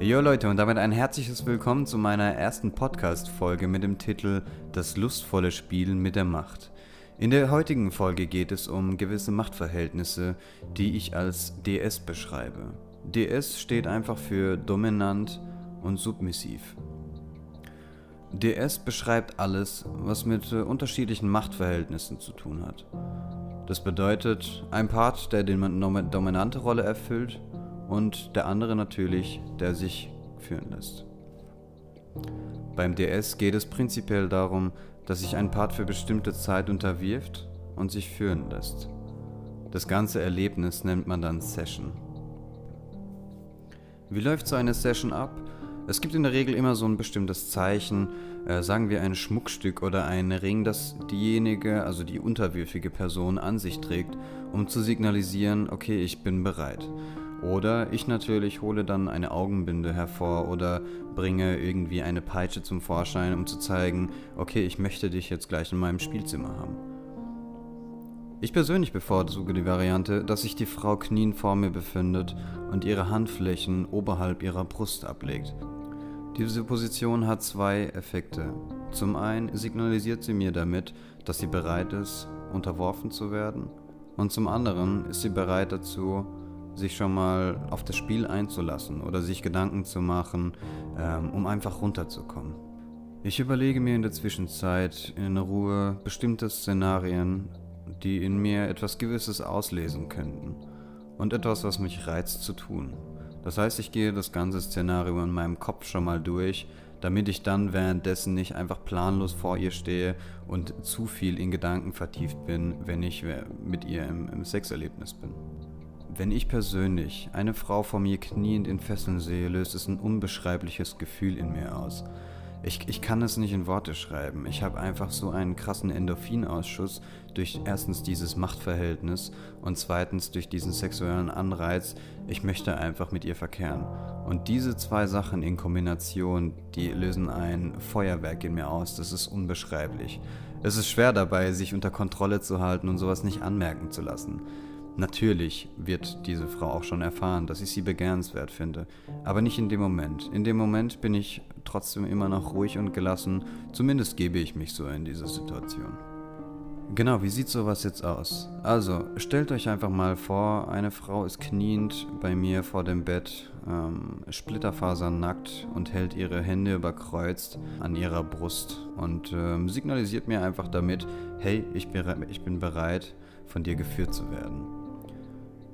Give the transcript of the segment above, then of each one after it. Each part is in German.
Jo Leute und damit ein herzliches Willkommen zu meiner ersten Podcast-Folge mit dem Titel Das lustvolle Spielen mit der Macht. In der heutigen Folge geht es um gewisse Machtverhältnisse, die ich als DS beschreibe. DS steht einfach für dominant und submissiv. DS beschreibt alles, was mit äh, unterschiedlichen Machtverhältnissen zu tun hat. Das bedeutet ein Part, der die dominante Rolle erfüllt und der andere natürlich, der sich führen lässt. Beim DS geht es prinzipiell darum, dass sich ein Part für bestimmte Zeit unterwirft und sich führen lässt. Das ganze Erlebnis nennt man dann Session. Wie läuft so eine Session ab? Es gibt in der Regel immer so ein bestimmtes Zeichen, äh, sagen wir ein Schmuckstück oder ein Ring, das diejenige, also die unterwürfige Person an sich trägt, um zu signalisieren, okay, ich bin bereit. Oder ich natürlich hole dann eine Augenbinde hervor oder bringe irgendwie eine Peitsche zum Vorschein, um zu zeigen, okay, ich möchte dich jetzt gleich in meinem Spielzimmer haben. Ich persönlich bevorzuge die Variante, dass sich die Frau knien vor mir befindet und ihre Handflächen oberhalb ihrer Brust ablegt. Diese Position hat zwei Effekte. Zum einen signalisiert sie mir damit, dass sie bereit ist, unterworfen zu werden, und zum anderen ist sie bereit dazu, sich schon mal auf das Spiel einzulassen oder sich Gedanken zu machen, ähm, um einfach runterzukommen. Ich überlege mir in der Zwischenzeit in Ruhe bestimmte Szenarien, die in mir etwas Gewisses auslesen könnten und etwas, was mich reizt zu tun. Das heißt, ich gehe das ganze Szenario in meinem Kopf schon mal durch, damit ich dann währenddessen nicht einfach planlos vor ihr stehe und zu viel in Gedanken vertieft bin, wenn ich mit ihr im, im Sexerlebnis bin. Wenn ich persönlich eine Frau vor mir kniend in Fesseln sehe, löst es ein unbeschreibliches Gefühl in mir aus. Ich, ich kann es nicht in Worte schreiben. Ich habe einfach so einen krassen Endorphinausschuss durch erstens dieses Machtverhältnis und zweitens durch diesen sexuellen Anreiz. Ich möchte einfach mit ihr verkehren. Und diese zwei Sachen in Kombination, die lösen ein Feuerwerk in mir aus. Das ist unbeschreiblich. Es ist schwer dabei, sich unter Kontrolle zu halten und sowas nicht anmerken zu lassen. Natürlich wird diese Frau auch schon erfahren, dass ich sie begehrenswert finde, aber nicht in dem Moment. In dem Moment bin ich trotzdem immer noch ruhig und gelassen, zumindest gebe ich mich so in diese Situation. Genau, wie sieht sowas jetzt aus? Also, stellt euch einfach mal vor, eine Frau ist kniend bei mir vor dem Bett, ähm, splitterfasernackt und hält ihre Hände überkreuzt an ihrer Brust und ähm, signalisiert mir einfach damit, hey, ich ich bin bereit, von dir geführt zu werden.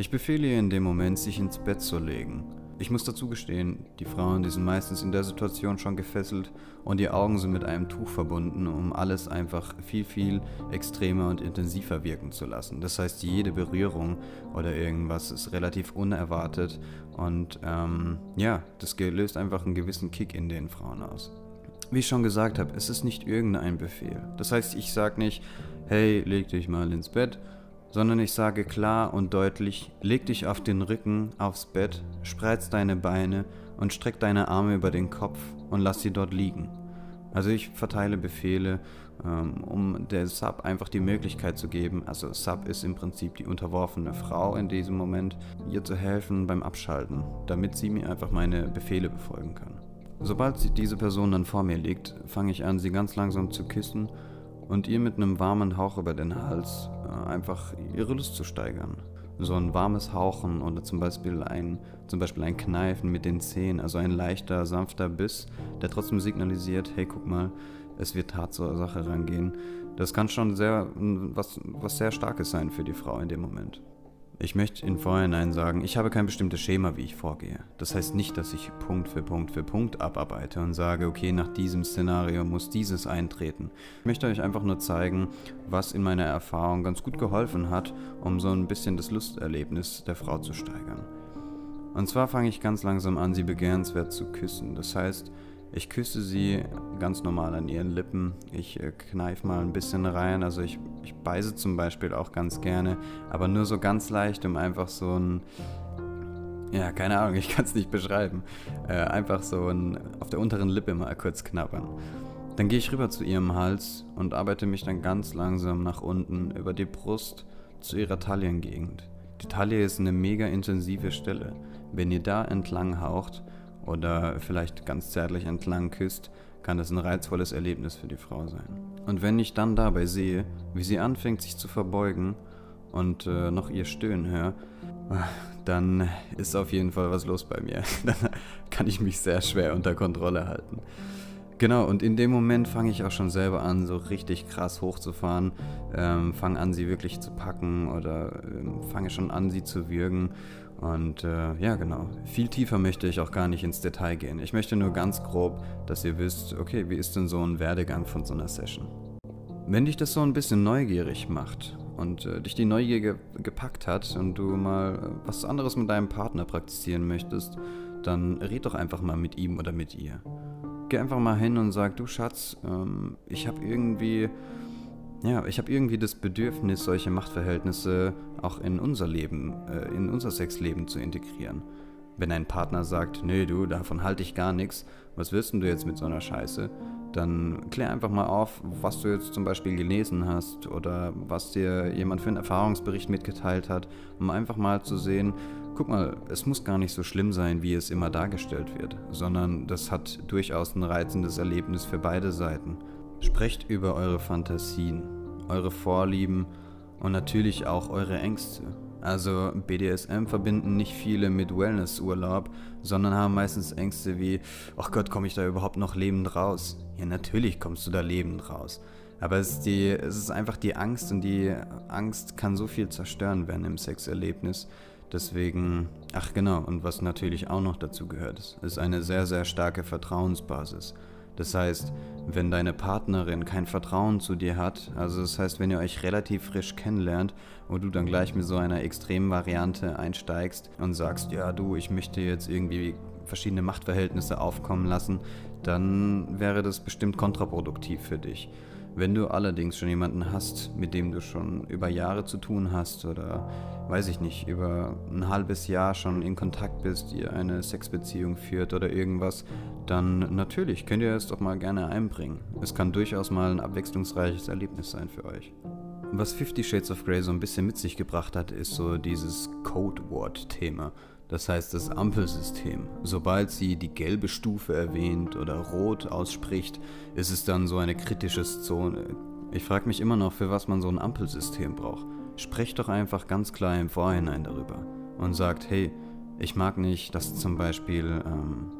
Ich befehle ihr in dem Moment, sich ins Bett zu legen. Ich muss dazu gestehen, die Frauen, die sind meistens in der Situation schon gefesselt und die Augen sind mit einem Tuch verbunden, um alles einfach viel, viel extremer und intensiver wirken zu lassen. Das heißt, jede Berührung oder irgendwas ist relativ unerwartet und ähm, ja, das löst einfach einen gewissen Kick in den Frauen aus. Wie ich schon gesagt habe, es ist nicht irgendein Befehl. Das heißt, ich sage nicht, hey, leg dich mal ins Bett, sondern ich sage klar und deutlich, leg dich auf den Rücken, aufs Bett, spreiz deine Beine und streck deine Arme über den Kopf und lass sie dort liegen. Also ich verteile Befehle, ähm, um der Sub einfach die Möglichkeit zu geben, also Sub ist im Prinzip die unterworfene Frau in diesem Moment, ihr zu helfen beim Abschalten, damit sie mir einfach meine Befehle befolgen kann. Sobald diese Person dann vor mir liegt, fange ich an, sie ganz langsam zu küssen und ihr mit einem warmen Hauch über den Hals äh, einfach ihre Lust zu steigern. So ein warmes Hauchen oder zum Beispiel ein, zum Beispiel ein Kneifen mit den Zähnen, also ein leichter, sanfter Biss, der trotzdem signalisiert, hey, guck mal, es wird hart zur Sache rangehen. Das kann schon sehr, was, was sehr Starkes sein für die Frau in dem Moment. Ich möchte in Vorhinein sagen, ich habe kein bestimmtes Schema, wie ich vorgehe. Das heißt nicht, dass ich Punkt für Punkt für Punkt abarbeite und sage, okay, nach diesem Szenario muss dieses eintreten. Ich möchte euch einfach nur zeigen, was in meiner Erfahrung ganz gut geholfen hat, um so ein bisschen das Lusterlebnis der Frau zu steigern. Und zwar fange ich ganz langsam an, sie begehrenswert zu küssen. Das heißt, ich küsse sie ganz normal an ihren Lippen. Ich äh, kneife mal ein bisschen rein. Also ich, ich beiße zum Beispiel auch ganz gerne, aber nur so ganz leicht, um einfach so ein, ja, keine Ahnung, ich kann es nicht beschreiben. Äh, einfach so ein, auf der unteren Lippe mal kurz knabbern. Dann gehe ich rüber zu ihrem Hals und arbeite mich dann ganz langsam nach unten über die Brust zu ihrer Taillengegend. Die Taille ist eine mega intensive Stelle. Wenn ihr da entlang haucht, oder vielleicht ganz zärtlich entlang küsst, kann das ein reizvolles Erlebnis für die Frau sein. Und wenn ich dann dabei sehe, wie sie anfängt, sich zu verbeugen und äh, noch ihr Stöhnen höre, dann ist auf jeden Fall was los bei mir. Dann kann ich mich sehr schwer unter Kontrolle halten. Genau, und in dem Moment fange ich auch schon selber an, so richtig krass hochzufahren, ähm, fange an, sie wirklich zu packen oder ähm, fange schon an, sie zu würgen. Und äh, ja, genau, viel tiefer möchte ich auch gar nicht ins Detail gehen. Ich möchte nur ganz grob, dass ihr wisst, okay, wie ist denn so ein Werdegang von so einer Session? Wenn dich das so ein bisschen neugierig macht und äh, dich die Neugier ge gepackt hat und du mal äh, was anderes mit deinem Partner praktizieren möchtest, dann red doch einfach mal mit ihm oder mit ihr. Geh einfach mal hin und sag, du Schatz, ähm, ich habe irgendwie, ja, ich habe irgendwie das Bedürfnis, solche Machtverhältnisse auch in unser Leben, äh, in unser Sexleben zu integrieren. Wenn ein Partner sagt, nee, du, davon halte ich gar nichts, was willst du jetzt mit so einer Scheiße? Dann klär einfach mal auf, was du jetzt zum Beispiel gelesen hast oder was dir jemand für einen Erfahrungsbericht mitgeteilt hat, um einfach mal zu sehen, guck mal, es muss gar nicht so schlimm sein, wie es immer dargestellt wird, sondern das hat durchaus ein reizendes Erlebnis für beide Seiten. Sprecht über eure Fantasien, eure Vorlieben und natürlich auch eure Ängste. Also BDSM verbinden nicht viele mit Wellnessurlaub, sondern haben meistens Ängste wie, ach Gott, komme ich da überhaupt noch lebend raus? Ja, natürlich kommst du da lebend raus. Aber es ist, die, es ist einfach die Angst und die Angst kann so viel zerstören werden im Sexerlebnis. Deswegen, ach genau, und was natürlich auch noch dazu gehört, ist eine sehr, sehr starke Vertrauensbasis. Das heißt, wenn deine Partnerin kein Vertrauen zu dir hat, also das heißt, wenn ihr euch relativ frisch kennenlernt und du dann gleich mit so einer extremen Variante einsteigst und sagst, ja du, ich möchte jetzt irgendwie verschiedene Machtverhältnisse aufkommen lassen, dann wäre das bestimmt kontraproduktiv für dich. Wenn du allerdings schon jemanden hast, mit dem du schon über Jahre zu tun hast oder weiß ich nicht, über ein halbes Jahr schon in Kontakt bist, ihr eine Sexbeziehung führt oder irgendwas, dann natürlich könnt ihr es doch mal gerne einbringen. Es kann durchaus mal ein abwechslungsreiches Erlebnis sein für euch. Was Fifty Shades of Grey so ein bisschen mit sich gebracht hat, ist so dieses Code Word Thema. Das heißt das Ampelsystem. Sobald sie die gelbe Stufe erwähnt oder rot ausspricht, ist es dann so eine kritische Zone. Ich frage mich immer noch, für was man so ein Ampelsystem braucht. Sprecht doch einfach ganz klar im Vorhinein darüber und sagt, hey, ich mag nicht, dass zum Beispiel, ähm,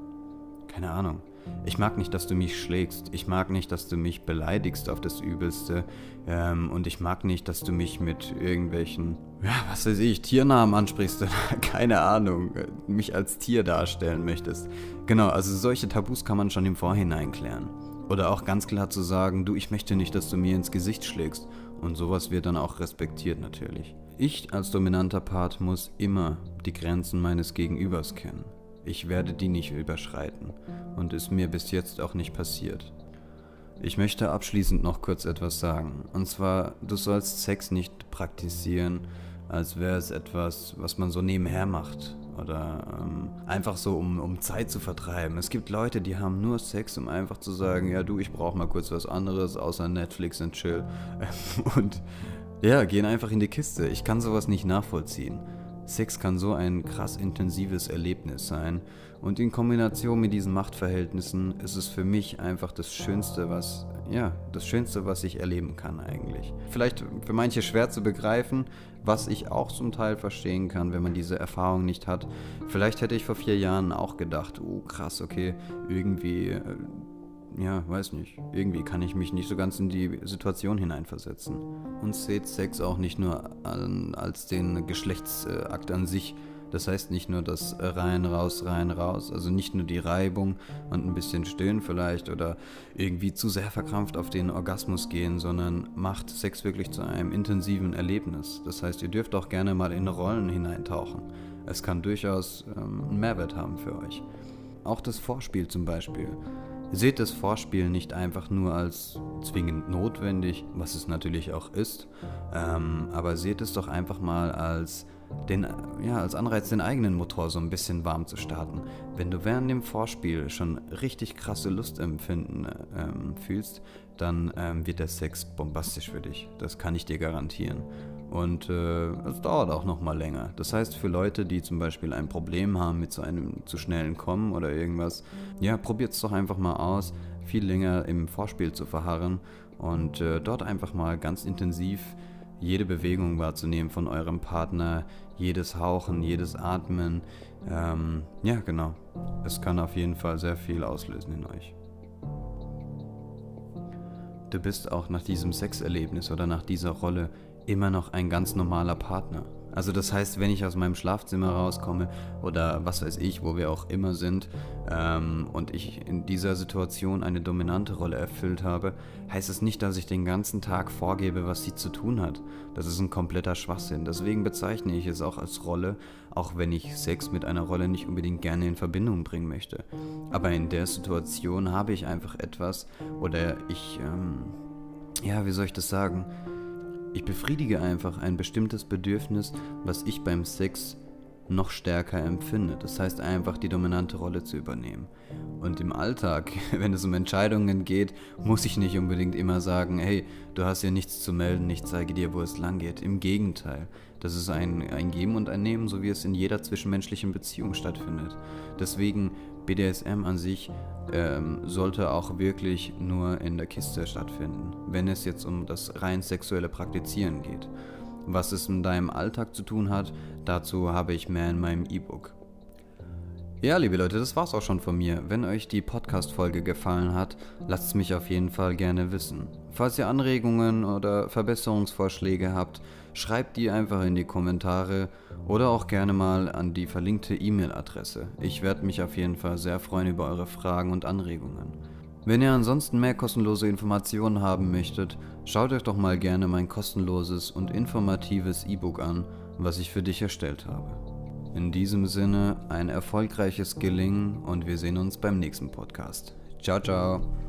keine Ahnung, ich mag nicht, dass du mich schlägst. Ich mag nicht, dass du mich beleidigst auf das Übelste. Ähm, und ich mag nicht, dass du mich mit irgendwelchen, ja, was weiß ich, Tiernamen ansprichst. Keine Ahnung, äh, mich als Tier darstellen möchtest. Genau, also solche Tabus kann man schon im Vorhinein klären. Oder auch ganz klar zu sagen, du, ich möchte nicht, dass du mir ins Gesicht schlägst. Und sowas wird dann auch respektiert natürlich. Ich als dominanter Part muss immer die Grenzen meines Gegenübers kennen. Ich werde die nicht überschreiten und ist mir bis jetzt auch nicht passiert. Ich möchte abschließend noch kurz etwas sagen. Und zwar, du sollst Sex nicht praktizieren, als wäre es etwas, was man so nebenher macht. Oder ähm, einfach so, um, um Zeit zu vertreiben. Es gibt Leute, die haben nur Sex, um einfach zu sagen, ja du, ich brauche mal kurz was anderes, außer Netflix und Chill. und ja, gehen einfach in die Kiste. Ich kann sowas nicht nachvollziehen. Sex kann so ein krass intensives Erlebnis sein und in Kombination mit diesen Machtverhältnissen ist es für mich einfach das Schönste, was ja, das Schönste, was ich erleben kann eigentlich. Vielleicht für manche schwer zu begreifen, was ich auch zum Teil verstehen kann, wenn man diese Erfahrung nicht hat. Vielleicht hätte ich vor vier Jahren auch gedacht, oh krass, okay, irgendwie äh, ja, weiß nicht. Irgendwie kann ich mich nicht so ganz in die Situation hineinversetzen. Und seht Sex auch nicht nur an, als den Geschlechtsakt an sich. Das heißt nicht nur das rein, raus, rein, raus. Also nicht nur die Reibung und ein bisschen stöhnen vielleicht oder irgendwie zu sehr verkrampft auf den Orgasmus gehen, sondern macht Sex wirklich zu einem intensiven Erlebnis. Das heißt, ihr dürft auch gerne mal in Rollen hineintauchen. Es kann durchaus ähm, einen Mehrwert haben für euch. Auch das Vorspiel zum Beispiel. Seht das Vorspiel nicht einfach nur als zwingend notwendig, was es natürlich auch ist, ähm, aber seht es doch einfach mal als, den, ja, als Anreiz, den eigenen Motor so ein bisschen warm zu starten. Wenn du während dem Vorspiel schon richtig krasse Lustempfinden ähm, fühlst, dann ähm, wird der Sex bombastisch für dich. Das kann ich dir garantieren. Und äh, es dauert auch noch mal länger. Das heißt, für Leute, die zum Beispiel ein Problem haben mit so einem zu schnellen Kommen oder irgendwas, ja, probiert es doch einfach mal aus, viel länger im Vorspiel zu verharren und äh, dort einfach mal ganz intensiv jede Bewegung wahrzunehmen von eurem Partner, jedes Hauchen, jedes Atmen. Ähm, ja, genau. Es kann auf jeden Fall sehr viel auslösen in euch. Du bist auch nach diesem Sexerlebnis oder nach dieser Rolle immer noch ein ganz normaler Partner. Also das heißt, wenn ich aus meinem Schlafzimmer rauskomme oder was weiß ich, wo wir auch immer sind, ähm, und ich in dieser Situation eine dominante Rolle erfüllt habe, heißt es nicht, dass ich den ganzen Tag vorgebe, was sie zu tun hat. Das ist ein kompletter Schwachsinn. Deswegen bezeichne ich es auch als Rolle, auch wenn ich Sex mit einer Rolle nicht unbedingt gerne in Verbindung bringen möchte. Aber in der Situation habe ich einfach etwas oder ich, ähm, ja, wie soll ich das sagen? Ich befriedige einfach ein bestimmtes Bedürfnis, was ich beim Sex noch stärker empfinde. Das heißt einfach die dominante Rolle zu übernehmen. Und im Alltag, wenn es um Entscheidungen geht, muss ich nicht unbedingt immer sagen, hey, du hast hier nichts zu melden, ich zeige dir, wo es lang geht. Im Gegenteil, das ist ein, ein Geben und ein Nehmen, so wie es in jeder zwischenmenschlichen Beziehung stattfindet. Deswegen BDSM an sich ähm, sollte auch wirklich nur in der Kiste stattfinden, wenn es jetzt um das rein sexuelle Praktizieren geht. Was es in deinem Alltag zu tun hat, dazu habe ich mehr in meinem E-Book. Ja, liebe Leute, das war's auch schon von mir. Wenn euch die Podcast-Folge gefallen hat, lasst es mich auf jeden Fall gerne wissen. Falls ihr Anregungen oder Verbesserungsvorschläge habt, schreibt die einfach in die Kommentare oder auch gerne mal an die verlinkte E-Mail-Adresse. Ich werde mich auf jeden Fall sehr freuen über eure Fragen und Anregungen. Wenn ihr ansonsten mehr kostenlose Informationen haben möchtet, schaut euch doch mal gerne mein kostenloses und informatives E-Book an, was ich für dich erstellt habe. In diesem Sinne ein erfolgreiches Gelingen und wir sehen uns beim nächsten Podcast. Ciao, ciao.